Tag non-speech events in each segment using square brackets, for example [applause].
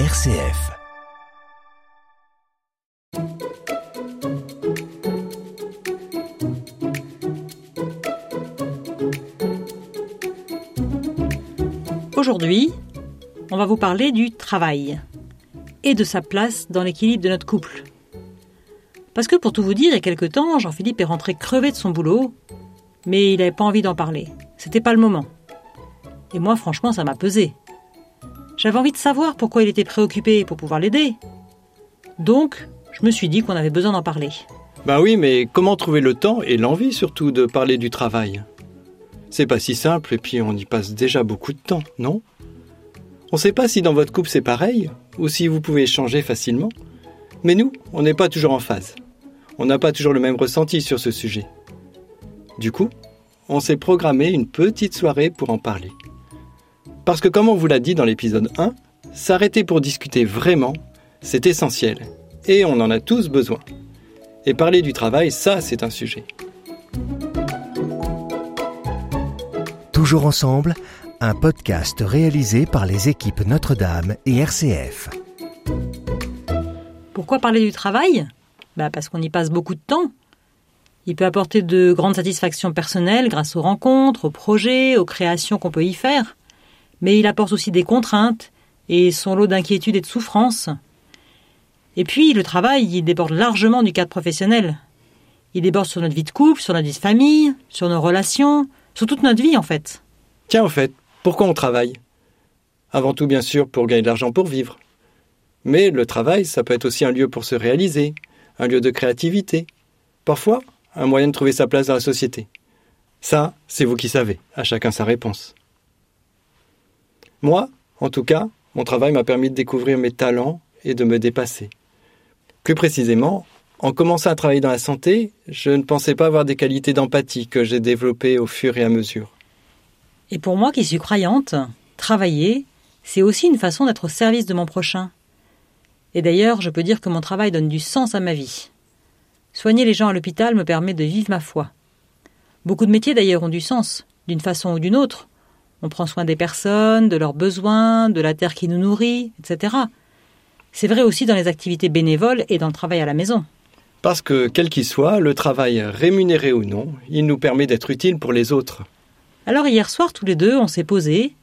RCF. Aujourd'hui, on va vous parler du travail et de sa place dans l'équilibre de notre couple. Parce que pour tout vous dire, il y a quelque temps, Jean-Philippe est rentré crevé de son boulot, mais il n'avait pas envie d'en parler. C'était pas le moment. Et moi, franchement, ça m'a pesé. J'avais envie de savoir pourquoi il était préoccupé pour pouvoir l'aider. Donc, je me suis dit qu'on avait besoin d'en parler. Ben oui, mais comment trouver le temps et l'envie surtout de parler du travail? C'est pas si simple et puis on y passe déjà beaucoup de temps, non? On sait pas si dans votre couple c'est pareil ou si vous pouvez changer facilement. Mais nous, on n'est pas toujours en phase. On n'a pas toujours le même ressenti sur ce sujet. Du coup, on s'est programmé une petite soirée pour en parler. Parce que comme on vous l'a dit dans l'épisode 1, s'arrêter pour discuter vraiment, c'est essentiel. Et on en a tous besoin. Et parler du travail, ça, c'est un sujet. Toujours ensemble, un podcast réalisé par les équipes Notre-Dame et RCF. Pourquoi parler du travail? Bah Parce qu'on y passe beaucoup de temps. Il peut apporter de grandes satisfactions personnelles grâce aux rencontres, aux projets, aux créations qu'on peut y faire. Mais il apporte aussi des contraintes et son lot d'inquiétudes et de souffrances. Et puis, le travail, il déborde largement du cadre professionnel. Il déborde sur notre vie de couple, sur notre vie de famille, sur nos relations, sur toute notre vie en fait. Tiens, en fait, pourquoi on travaille? Avant tout, bien sûr, pour gagner de l'argent pour vivre. Mais le travail, ça peut être aussi un lieu pour se réaliser, un lieu de créativité. Parfois, un moyen de trouver sa place dans la société. Ça, c'est vous qui savez, à chacun sa réponse. Moi, en tout cas, mon travail m'a permis de découvrir mes talents et de me dépasser. Plus précisément, en commençant à travailler dans la santé, je ne pensais pas avoir des qualités d'empathie que j'ai développées au fur et à mesure. Et pour moi qui suis croyante, travailler, c'est aussi une façon d'être au service de mon prochain. Et d'ailleurs, je peux dire que mon travail donne du sens à ma vie. Soigner les gens à l'hôpital me permet de vivre ma foi. Beaucoup de métiers d'ailleurs ont du sens, d'une façon ou d'une autre. On prend soin des personnes, de leurs besoins, de la terre qui nous nourrit, etc. C'est vrai aussi dans les activités bénévoles et dans le travail à la maison. Parce que, quel qu'il soit, le travail, rémunéré ou non, il nous permet d'être utile pour les autres. Alors hier soir, tous les deux, on s'est posés,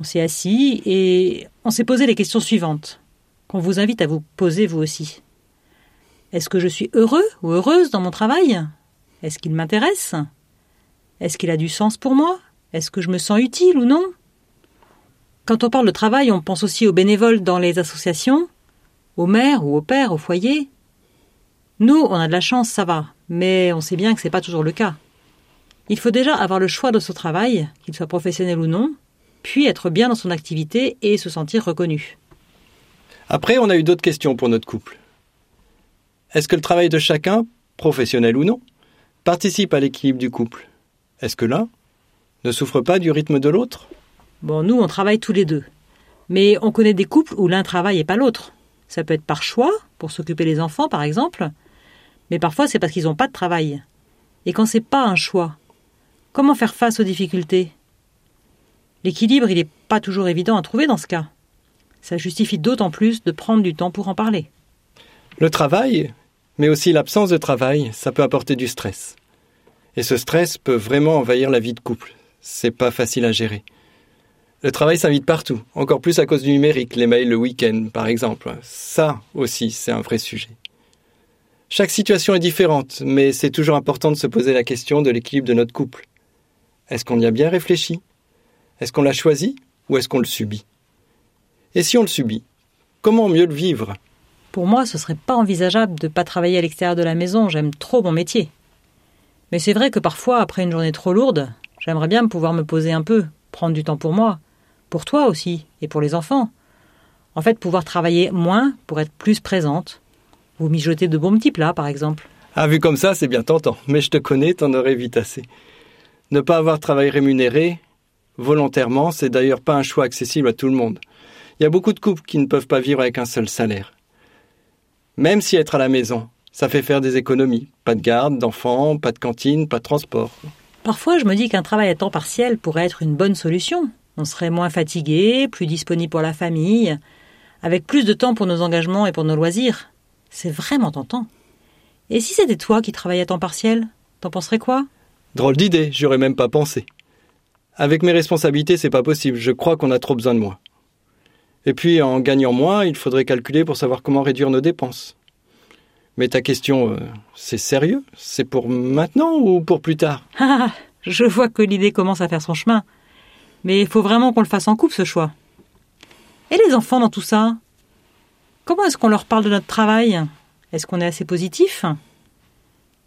on s'est assis et on s'est posé les questions suivantes, qu'on vous invite à vous poser vous aussi. Est-ce que je suis heureux ou heureuse dans mon travail? Est-ce qu'il m'intéresse? Est-ce qu'il a du sens pour moi? Est-ce que je me sens utile ou non? Quand on parle de travail, on pense aussi aux bénévoles dans les associations, aux mères ou aux pères au foyer. Nous, on a de la chance, ça va, mais on sait bien que ce n'est pas toujours le cas. Il faut déjà avoir le choix de son travail, qu'il soit professionnel ou non, puis être bien dans son activité et se sentir reconnu. Après, on a eu d'autres questions pour notre couple. Est-ce que le travail de chacun, professionnel ou non, participe à l'équilibre du couple? Est-ce que l'un ne souffre pas du rythme de l'autre? Bon, nous, on travaille tous les deux. Mais on connaît des couples où l'un travaille et pas l'autre. Ça peut être par choix, pour s'occuper des enfants, par exemple. Mais parfois, c'est parce qu'ils n'ont pas de travail. Et quand c'est pas un choix, comment faire face aux difficultés? L'équilibre, il n'est pas toujours évident à trouver dans ce cas. Ça justifie d'autant plus de prendre du temps pour en parler. Le travail, mais aussi l'absence de travail, ça peut apporter du stress. Et ce stress peut vraiment envahir la vie de couple. C'est pas facile à gérer. Le travail s'invite partout, encore plus à cause du numérique, les mails le week-end par exemple. Ça aussi, c'est un vrai sujet. Chaque situation est différente, mais c'est toujours important de se poser la question de l'équilibre de notre couple. Est-ce qu'on y a bien réfléchi? Est-ce qu'on l'a choisi ou est-ce qu'on le subit? Et si on le subit, comment mieux le vivre? Pour moi, ce serait pas envisageable de ne pas travailler à l'extérieur de la maison, j'aime trop mon métier. Mais c'est vrai que parfois, après une journée trop lourde, j'aimerais bien pouvoir me poser un peu, prendre du temps pour moi, pour toi aussi, et pour les enfants. En fait, pouvoir travailler moins pour être plus présente. Vous mijoter de bons petits plats, par exemple. Ah, vu comme ça, c'est bien tentant, mais je te connais, t'en aurais vite assez. Ne pas avoir travail rémunéré, volontairement, c'est d'ailleurs pas un choix accessible à tout le monde. Il y a beaucoup de couples qui ne peuvent pas vivre avec un seul salaire. Même si être à la maison, ça fait faire des économies. Pas de garde, d'enfants, pas de cantine, pas de transport. Parfois, je me dis qu'un travail à temps partiel pourrait être une bonne solution. On serait moins fatigué, plus disponible pour la famille, avec plus de temps pour nos engagements et pour nos loisirs. C'est vraiment tentant. Et si c'était toi qui travaillais à temps partiel T'en penserais quoi? Drôle d'idée, j'aurais même pas pensé. Avec mes responsabilités, c'est pas possible, je crois qu'on a trop besoin de moi. Et puis, en gagnant moins, il faudrait calculer pour savoir comment réduire nos dépenses. Mais ta question, euh, c'est sérieux? C'est pour maintenant ou pour plus tard? [laughs] Ah, je vois que l'idée commence à faire son chemin. Mais il faut vraiment qu'on le fasse en couple, ce choix. Et les enfants dans tout ça? Comment est-ce qu'on leur parle de notre travail? Est-ce qu'on est assez positif?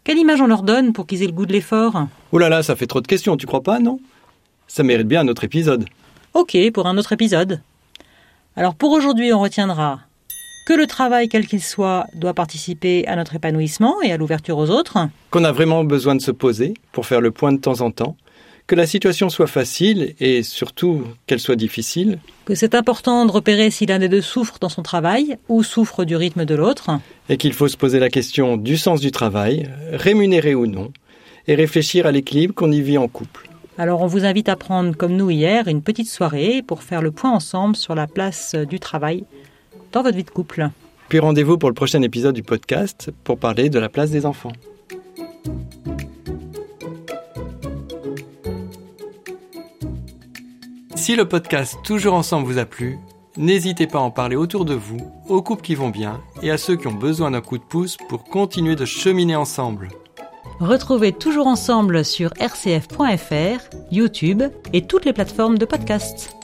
Quelle image on leur donne pour qu'ils aient le goût de l'effort? Ouh là là, ça fait trop de questions, tu crois pas, non? Ça mérite bien un autre épisode. Ok, pour un autre épisode. Alors pour aujourd'hui, on retiendra que le travail, quel qu'il soit, doit participer à notre épanouissement et à l'ouverture aux autres. Qu'on a vraiment besoin de se poser pour faire le point de temps en temps. Que la situation soit facile et surtout qu'elle soit difficile. Que c'est important de repérer si l'un des deux souffre dans son travail ou souffre du rythme de l'autre. Et qu'il faut se poser la question du sens du travail, rémunéré ou non, et réfléchir à l'équilibre qu'on y vit en couple. Alors on vous invite à prendre, comme nous hier, une petite soirée pour faire le point ensemble sur la place du travail dans votre vie de couple. Puis rendez-vous pour le prochain épisode du podcast pour parler de la place des enfants. Si le podcast Toujours ensemble vous a plu, n'hésitez pas à en parler autour de vous, aux couples qui vont bien et à ceux qui ont besoin d'un coup de pouce pour continuer de cheminer ensemble. Retrouvez Toujours ensemble sur rcf.fr, YouTube et toutes les plateformes de podcast.